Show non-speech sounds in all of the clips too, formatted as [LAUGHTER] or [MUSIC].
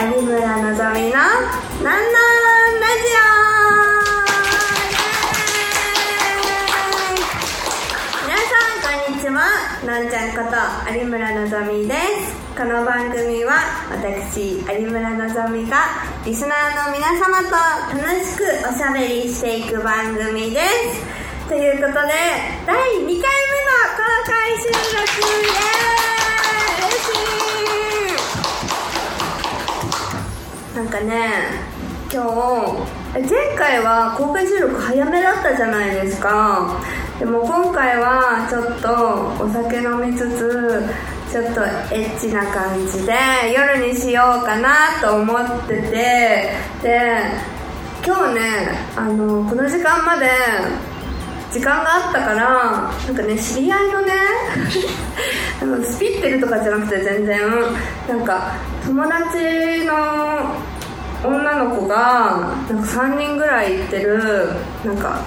有村のぞみの「なんなんラジオ」皆さんこんにちは。のんちゃんこと有村のぞみです。この番組は私有村のぞみがリスナーの皆様と楽しくおしゃべりしていく番組です。ということで第2回目の公開収録イエなんかね今日前回は公開収録早めだったじゃないですか。でも今回はちょっとお酒飲みつつちょっとエッチな感じで夜にしようかなと思ってて。で今日ねあのこの時間まで時間があったからなんかね知り合いのねスピってるとかじゃなくて全然なんか友達の女の子がなんか3人ぐらい行ってるなんか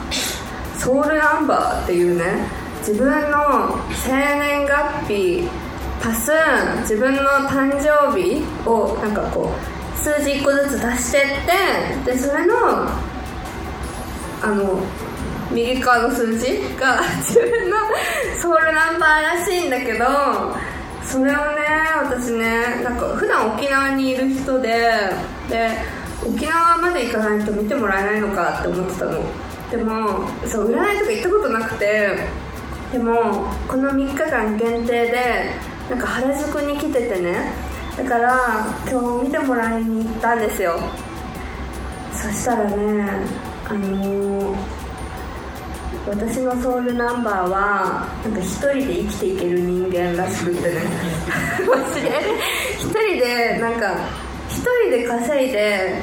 ソウルナンバーっていうね自分の生年月日足す自分の誕生日をなんかこう数字1個ずつ足してってでそれのあの右側の数字が自分のソウルナンバーらしいんだけどそれをね私ねなんか普段沖縄にいる人でで沖縄まで行かないと見てもらえないのかって思ってたの。でもそう占いとか行ったことなくてでもこの3日間限定でなんか原宿に来ててねだから今日見てもらいに行ったんですよ。そしたらねあのー私のソウルナンバーはなんか一人で生きていける人間らしくて。ねマジで？一人でなんか一人で稼いで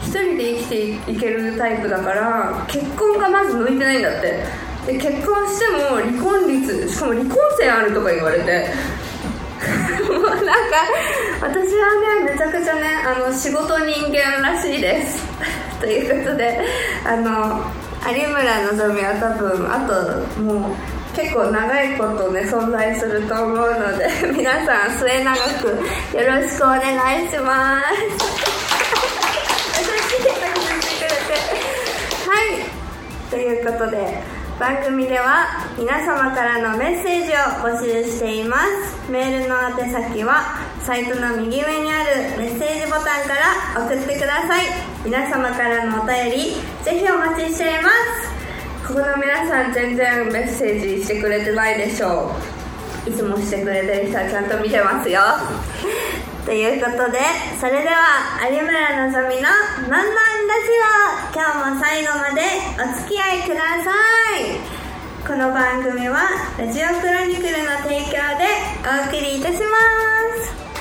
一人で生きていけるタイプだから結婚がまず向いてないんだってで結婚しても離婚率しかも離婚線あるとか言われてもうなんか私はねめちゃくちゃねあの仕事人間らしいですということであの有村のぞみは多分あともう結構長いことね存在すると思うので [LAUGHS] 皆さん末永くよろしくお願いします。優しい感じしてくれてはいということで番組では皆様からのメッセージを募集しています。メールの宛先はサイトの右上にあるメッセージボタンから送ってください。皆様からのお便りぜひお待ちしています。ここの皆さん全然メッセージしてくれてないでしょう。いつもしてくれてる人はちゃんと見てますよ。[LAUGHS] ということでそれでは有村のぞみの「なんなんラジオ」今日も最後までお付き合いください。この番組はラジオクロニクルの提供でお送りいたします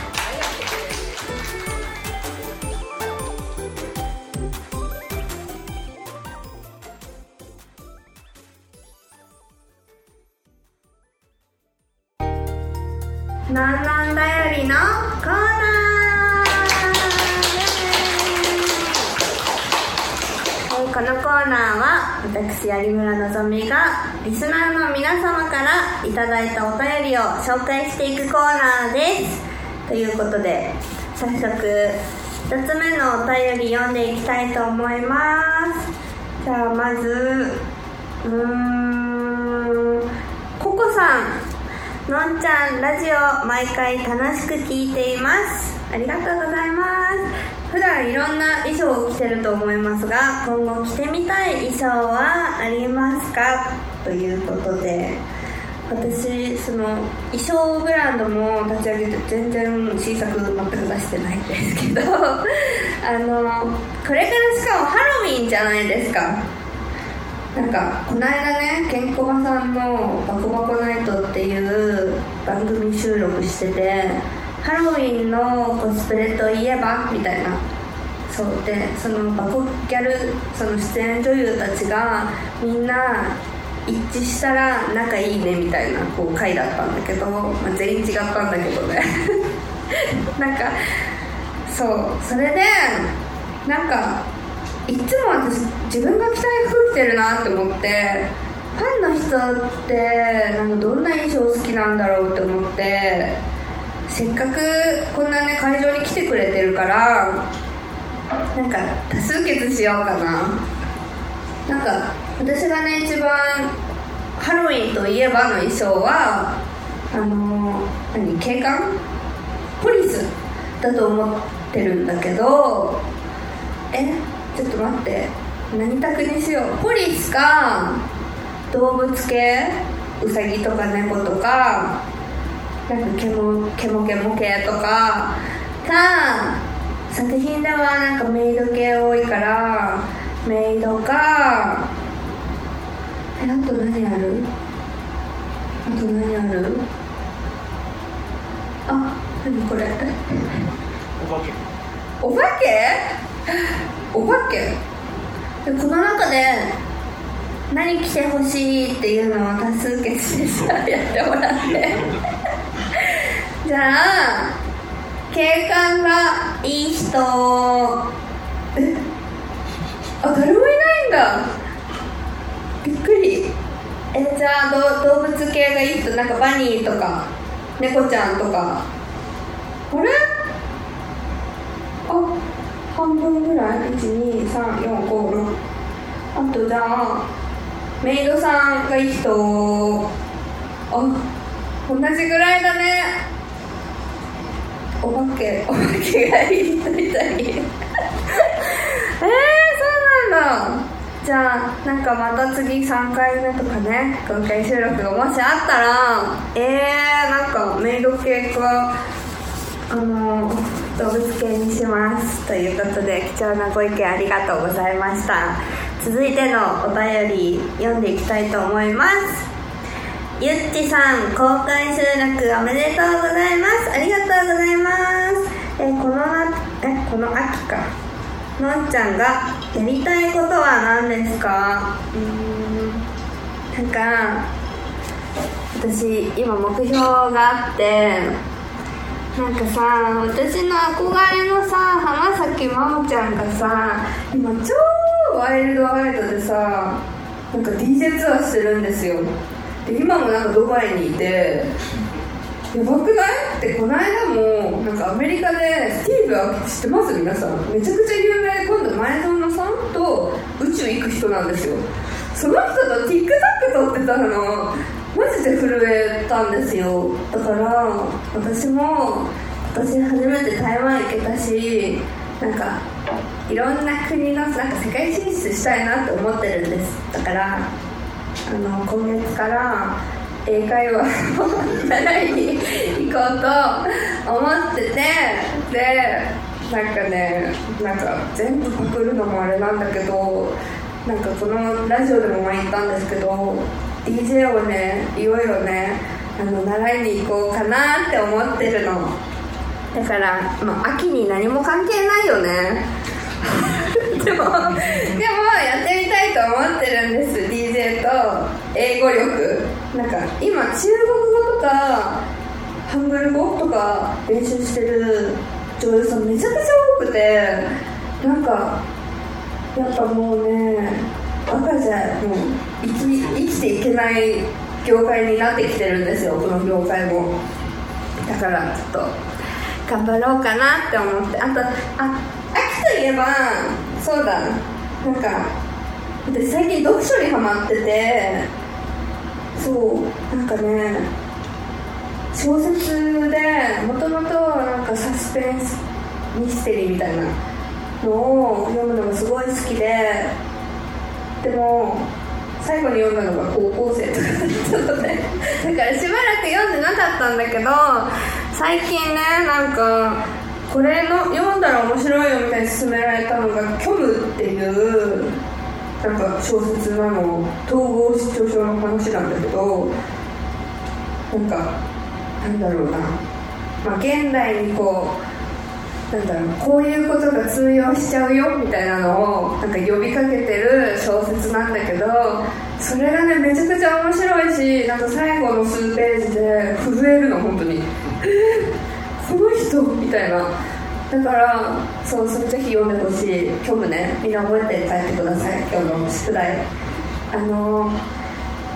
ーナーは私有村のぞみがリスナーの皆様からいただいたお便りを紹介していくコーナーです。ということで早速1つ目のお便り読んでいきたいと思います。じゃあまずうーんココさんのんちゃんラジオ毎回楽しく聞いています。ありがとうございます。普段いろんな衣装を着てると思いますが今後着てみたい衣装はありますか？ということで私その衣装ブランドも立ち上げて全然新作全く出してないんですけど [LAUGHS] あのこれからしかもハロウィンじゃないですか。なんかこの間ねケンコバさんの「バコバコナイト」っていう番組収録しててハロウィンのコスプレといえばみたいな。そう。でそのバコギャルその出演女優たちがみんな一致したら仲いいねみたいなこう回だったんだけど、まあ、全員違ったんだけどね。[LAUGHS] なんかそう。それでなんかいつも私自分が着たい服着てるなって思ってファンの人ってなんかどんな衣装好きなんだろうって思ってせっかくこんなね会場に来てくれてるからなんか多数決しようかな。なんか私がね一番ハロウィンといえばの衣装はあの何警官？ポリスだと思ってるんだけどえちょっと待って。何択にしよう？ポリスか動物系？ウサギとか猫とか。なんかケモケモケモ系とかか作品ではなんかメイド系多いからメイドかえあと何ある？あと何ある？あ何これ？お化け。お化け？お化け？でこの中で何着てほしいっていうのを多数決でさやってもらってじゃあ警官がいい人。え？あ誰もいないんだ。びっくり。えじゃあど動物系がいい人。なんかバニーとか猫ちゃんとか。あれ？あ半分ぐらい？12345あとじゃあメイドさんがいい人。あ同じぐらいだね。お化けお化けがいい人みたい。[LAUGHS] えー、そうなんだ。じゃあなんかまた次3回目とかね公開収録がもしあったらえー、なんかメイド系かあの動物系にしますということで貴重なご意見ありがとうございました。続いてのお便り読んでいきたいと思います。ゆっちさん公開収録おめでとうございます。ありがとうございます。えこのなえこの秋か。のんちゃんがやりたいことは何ですか？うーん。なんか私今目標があってなんかさ私の憧れのさ浜崎真央ちゃんがさ今超ワイルドワイルドでさなんか DJ ツアーしてるんですよ。今もなんかドバイにいてやばくないってこの間もなんかアメリカでスティーブ・アキ知ってます？皆さん。めちゃくちゃ有名で今度前園さんと宇宙行く人なんですよ。その人と TikTok 撮ってたの。マジで震えたんですよ。だから私も今年初めて台湾行けたしなんかいろんな国のなんか世界進出したいなって思ってるんです。だからあの今月から英会話を習いに行こうと思っててでなんかねなんか全部パクるのもあれなんだけどなんかこのラジオでも前言ったんですけど DJ をねいろいろねあの習いに行こうかなって思ってるの。だから、まあ、秋に何も関係ないよね。[LAUGHS] でもでもやってみたいと思ってるんです。英語力。なんか今中国語とかハングル語とか練習してる女優さんめちゃくちゃ多くてなんかやっぱもうね赤じゃもう生き生きていけない業界になってきてるんですよこの業界もだからちょっと頑張ろうかなって思ってあとあ秋といえばそうだなんか私最近読書にハマっててそうなんかね小説でもともとなんかサスペンスミステリーみたいなのを読むのがすごい好きででも最後に読んだのが高校生とかだったので [LAUGHS] だからしばらく読んでなかったんだけど最近ねなんかこれの読んだら面白いよみたいに勧められたのが「虚無」っていうなんか小説なの統合失調症の話なんだけどなんかなんだろうな、まあ、現代にこうなんだろうこういうことが通用しちゃうよみたいなのをなんか呼びかけてる小説なんだけどそれがねめちゃくちゃ面白いしなんか最後の数ページで震えるの本当に、この人？みたいな。だからそうそれぜひ読んでほしい。虚無ね。みんな覚えて帰ってください。今日の宿題あの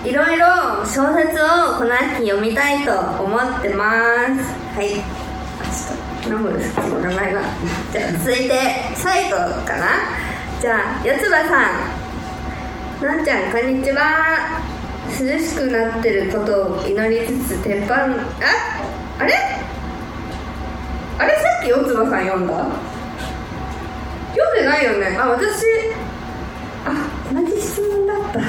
いろいろ小説をこの秋読みたいと思ってます。はい。ナムル好き名前が。じゃあ続いて最後かな？じゃあ四つ葉さん。なんちゃんこんにちは。涼しくなってることを祈りつつ鉄板ああれ？あれさっき四つ葉さん読んだ？読んでないよね。あ私あ同じ質問だった。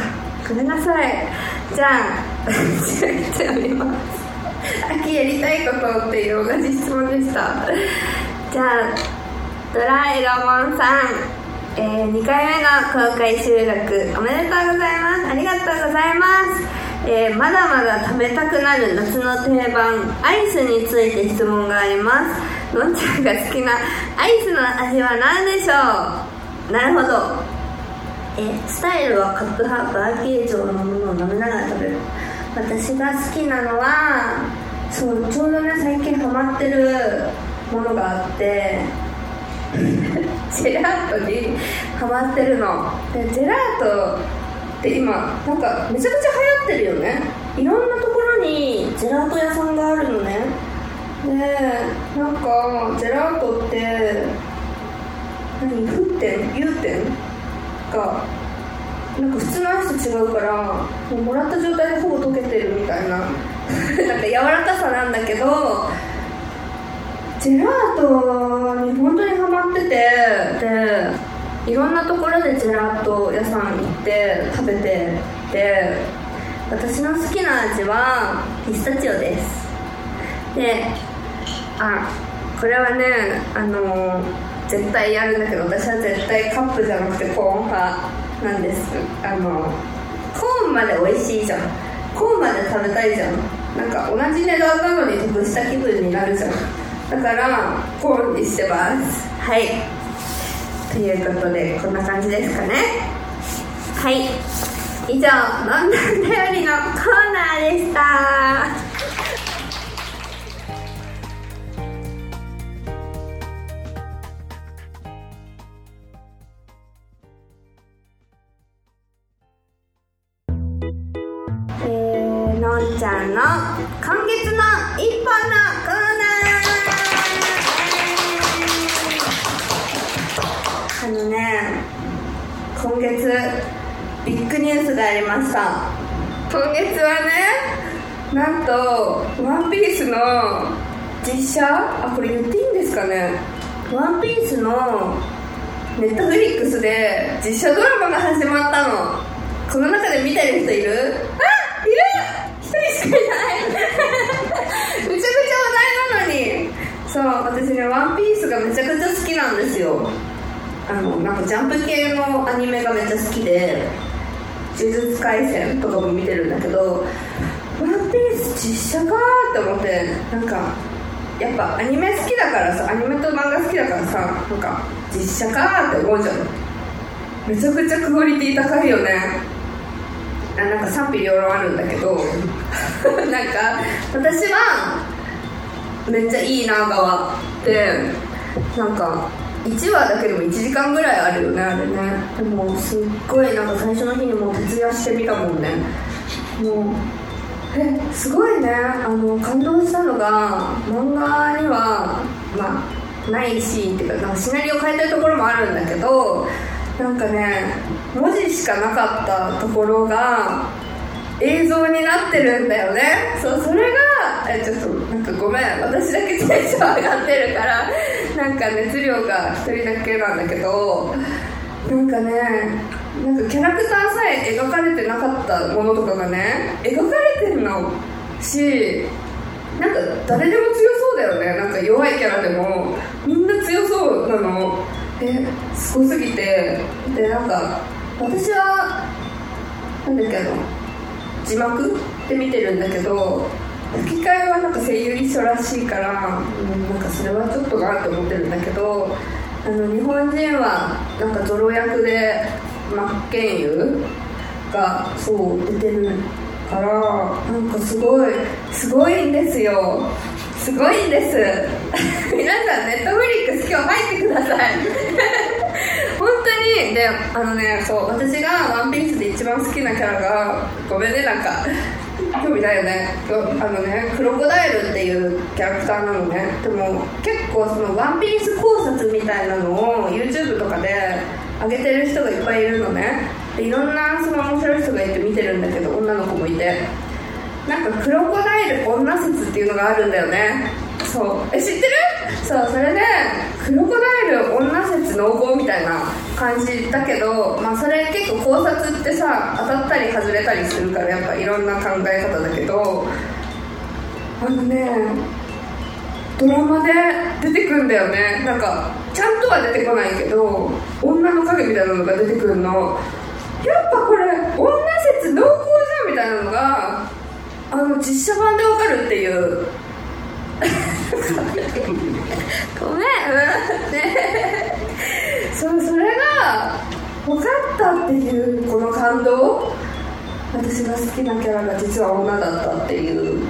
ごめんなさい。じゃあ [LAUGHS] じゃあ読みます秋やりたいことっていう同じ質問でした。じゃあドラえロモンさん、えー、2回目の公開収録おめでとうございます。ありがとうございます、えー、まだまだ食べたくなる夏の定番アイスについて質問があります。のんちゃんが好きなアイスの味は何でしょう？なるほど。えスタイルはカップ派バー形状のものを飲みながら食べる。私が好きなのはそうちょうどね最近ハマってるものがあって [LAUGHS] ジェラートにハマってるの。でジェラートって今なんかめちゃくちゃ流行ってるよね。いろんなところにジェラート屋さんがあるのね。でなんかジェラートって何沸点？融点？がなんか普通のアイスと違うからもうもらった状態でほぼ溶けてるみたいな。[LAUGHS] なんか柔らかさなんだけどジェラートに本当にハマっててでいろんなところでジェラート屋さん行って食べてて私の好きな味はピスタチオです。であこれはねあの絶対やるんだけど私は絶対カップじゃなくてコーン派なんです。あのコーンまで美味しいじゃん。コーンまで食べたいじゃん。なんか同じ値段なのに得した気分になるじゃん。だからコーンにしてます。はい。ということでこんな感じですかね。はい。以上「ロンドン頼り」のコーナーでしたありました。今月はねなんと「ワンピースの実写？あこれ言っていいんですかね「ワンピースのネットフリックスで実写ドラマが始まったの。この中で見てる人いる？あいる！一人しかいない。[LAUGHS] めちゃくちゃ話題なのに。そう私ね「ワンピースがめちゃくちゃ好きなんですよ。あのなんかジャンプ系のアニメがめっちゃ好きで「呪術廻戦」とかも見てるんだけど「ワンピース実写か」って思ってなんかやっぱアニメ好きだからさアニメと漫画好きだからさなんか実写かって思うじゃん。めちゃくちゃクオリティ高いよね。あなんか賛否両論あるんだけど [LAUGHS] なんか私はめっちゃいいな側でなんか1話だけでも1時間ぐらいあるよねあれね。でもすっごいなんか最初の日にもう徹夜してみたもんね。もうえすごいね。あの感動したのが漫画にはまあないシーンっていうかなんかシナリオ変えてるところもあるんだけどなんかね文字しかなかったところが映像になってるんだよね。そうそれがえちょっとなんかごめん。私だけテンション上がってるからなんか熱量が1人だけなんだけどなんかねなんかキャラクターさえ描かれてなかったものとかがね描かれてるのしなんか誰でも強そうだよね。なんか弱いキャラでもみんな強そうなの。ですごすぎて。でなんか私はなんだっけあの字幕で見てるんだけど吹き替えはなんか声優一緒らしいから、うん、なんかそれはちょっとなって思ってるんだけどあの日本人はなんかゾロ役で真剣佑がそう出てるからなんかすごいすごいんですよ。すごいんです。[LAUGHS] 皆さんネットフリックス今日入ってください。であのねそう私が「ワンピースで一番好きなキャラがごめんねなんか [LAUGHS] 興味ないよね。あのねクロコダイルっていうキャラクターなのね。でも結構そのワンピース考察みたいなのを YouTube とかで上げてる人がいっぱいいるのね。でいろんなその面白い人がいて見てるんだけど女の子もいて。なんかクロコダイル女説っていうのがあるんだよね。そう。え知ってる？そうそれでクロコダイル女説濃厚みたいな。感じだけどまあそれ結構考察ってさ当たったり外れたりするからやっぱいろんな考え方だけどあのねドラマで出てくるんだよね。なんかちゃんとは出てこないけど女の影みたいなのが出てくるの。やっぱこれ女説濃厚じゃんみたいなのがあの実写版でわかるっていう。[LAUGHS] ごめん。ね [LAUGHS] 分かったっていうこの感動？私が好きなキャラが実は女だったっていう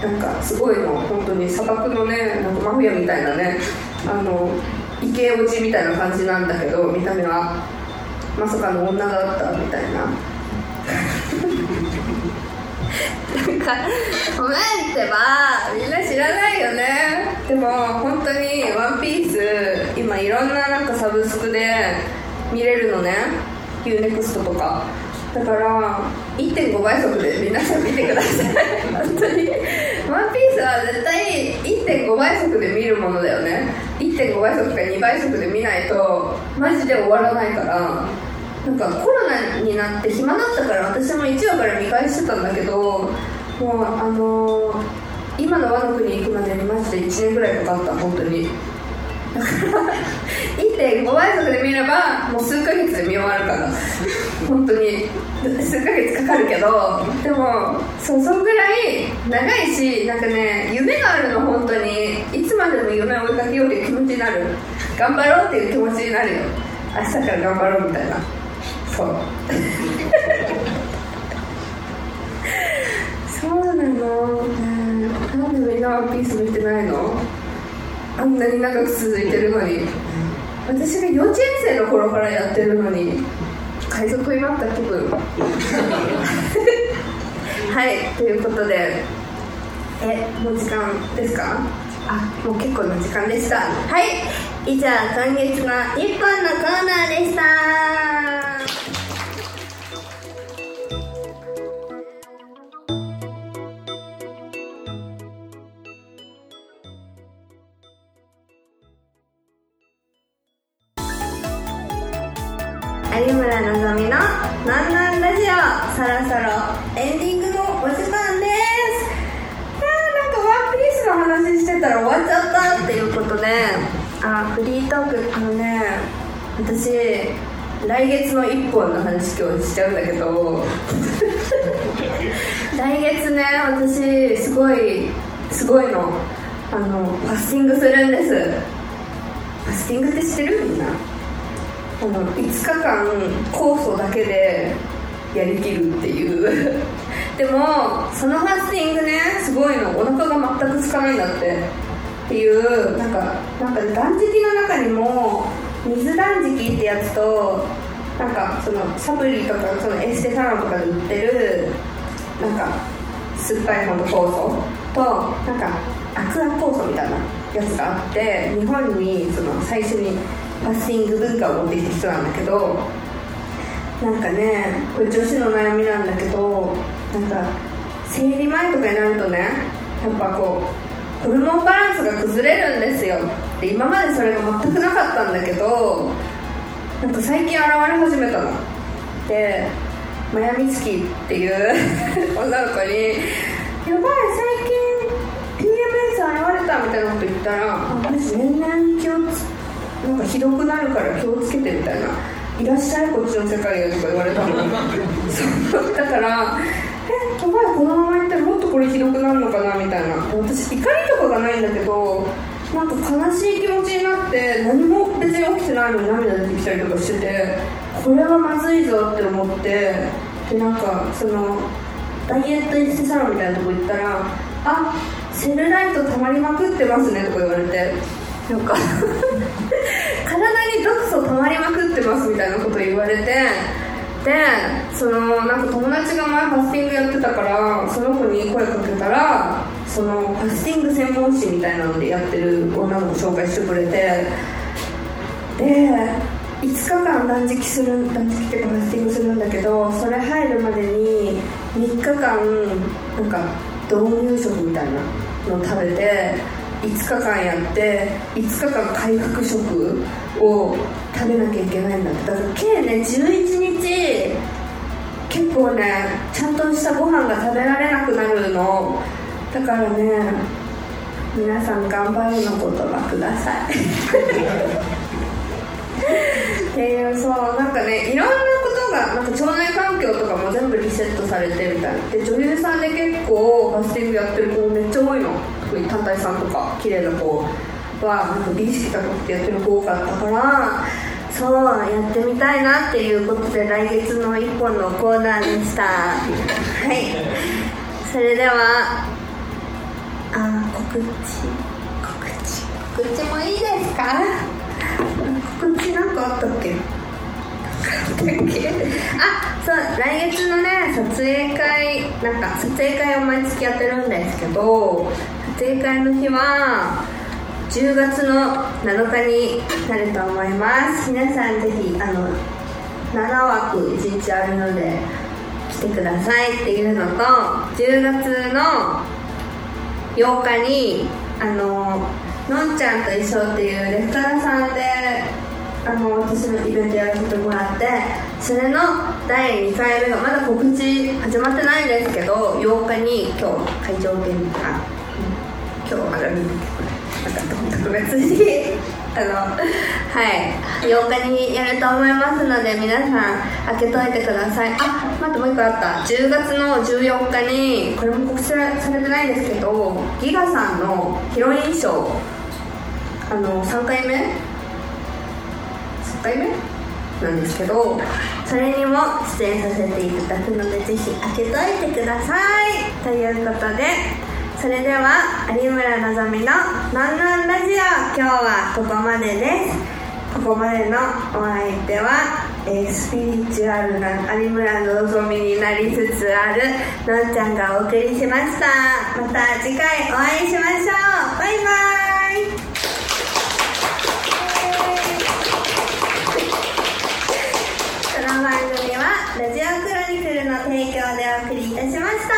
なんかすごいの本当に砂漠のねなんかマフィアみたいなねあのイケオジみたいな感じなんだけど見た目はまさかの女だったみたいな。なんかごめんってばみんな知らないよね。でも本当に「ワンピース今いろんななんかサブスクで見れるのね。UNEXT とか。だから1.5倍速で皆さん見てください。本当に「ワンピースは絶対1.5倍速で見るものだよね。1.5倍速か2倍速で見ないとマジで終わらないから。なんかコロナになって暇だったから私も1話から見返してたんだけどもうあのー、今の和の国行くまでにマジで1年ぐらいかかった本当に。1.5倍速で見ればもう数ヶ月で見終わるから。本当に。数ヶ月かかるけどでもそうそんぐらい長いしなんかね夢があるの本当に。いつまでも夢を追いかけようっていう気持ちになる。頑張ろうっていう気持ちになるよ。明日から頑張ろうみたいな。そう。[LAUGHS] そうなの、なんでみんなワンピース見てないの？あんなに長く続いてるのに。私が幼稚園生の頃からやってるのに海賊になった気分。[LAUGHS] はいということで。えもう時間ですか？あもう結構な時間でした。はい。以上今月の日本のコーナーでした。たら終わっちゃったっていうことであフリートークあのね私来月の1本の話今日しちゃうんだけど [LAUGHS] 来月ね私すごいすごいの。あのファスティングするんです。ファスティングって知ってるみんな？この5日間酵素だけでやりきるっていうでもそのファスティングねすごいの。お腹が全く空かないんだって。っていうなんかなんか断食の中にも水断食ってやつとなんかそのサプリとかそのエステサロンとかで売ってるなんか酸っぱいほど酵素となんかアクア酵素みたいなやつがあって日本にその最初にファスティング文化を持ってきた人なんだけどなんかねこれ女子の悩みなんだけどなんか生理前とかになるとねやっぱこうホルモンバランスが崩れるんですよ。で今までそれが全くなかったんだけどなんか最近現れ始めたの。でマヤミツキっていう [LAUGHS] 女の子に「やばい最近 PMS 現れた」みたいなこと言ったら「私年々気をつなんかひどくなるから気をつけて」みたいな「いらっしゃいこっちの世界へ」とか言われたの。[LAUGHS] そうだからやばいこのままいったらもっとこれひどくなるのかなみたいな。私怒りとかがないんだけどなんか悲しい気持ちになって何も別に起きてないのに涙出てきたりとかしててこれはまずいぞって思ってでなんかそのダイエットエステサロンみたいなとこ行ったら「あセルライト溜まりまくってますね」とか言われてなんか [LAUGHS] 体に毒素溜まりまくってますみたいなこと言われてでそのなんか友達が前ファスティングやってたからその子に声かけたらそのファスティング専門誌みたいなのでやってる女の子紹介してくれてで5日間断食する断食っていうかファスティングするんだけどそれ入るまでに3日間なんか導入食みたいなのを食べて5日間やって5日間回復食を食べなきゃいけないんだって。だから計ね11結構ねちゃんとしたご飯が食べられなくなるの。だからね皆さん頑張るの言葉ください。[LAUGHS] っていうそうなんかねいろんなことがなんか腸内環境とかも全部リセットされてみたいで女優さんで結構ファスティングやってる子めっちゃ多いの。特に単体さんとか綺麗な子はなんか美意識高くてやってる子多かったからそうやってみたいなっていうことで来月の1本のコーナーでした。はい。それではあ告知。告知。告知もいいですか？告知なんかあったっけ？あそう来月のね撮影会なんか撮影会を毎月やってるんですけど撮影会の日は10月の7日になると思います。皆さんぜひあの7枠1日あるので来てくださいっていうのと10月の8日にあののんちゃんと一緒っていうレストランさんであの私のイベントやらせてもらってそれの第2回目がまだ告知始まってないんですけど8日に今日会場見あ今日あるんだけど別にあのはい8日にやると思いますので皆さん開けといてください。あ待ってもう一個あった。10月の14日にこれも告知されてないんですけどギガさんのヒロインショーあの3回目？3回目？なんですけどそれにも出演させていただくのでぜひ開けといてください。ということでそれでは有村のぞみの「のんのんラジオ」今日はここまでです。ここまでのお相手は、えー、スピリチュアルな有村のぞみになりつつあるのんちゃんがお送りしました。また次回お会いしましょう。バイバイ。この番組はラジオクロニクルの提供でお送りいたしました。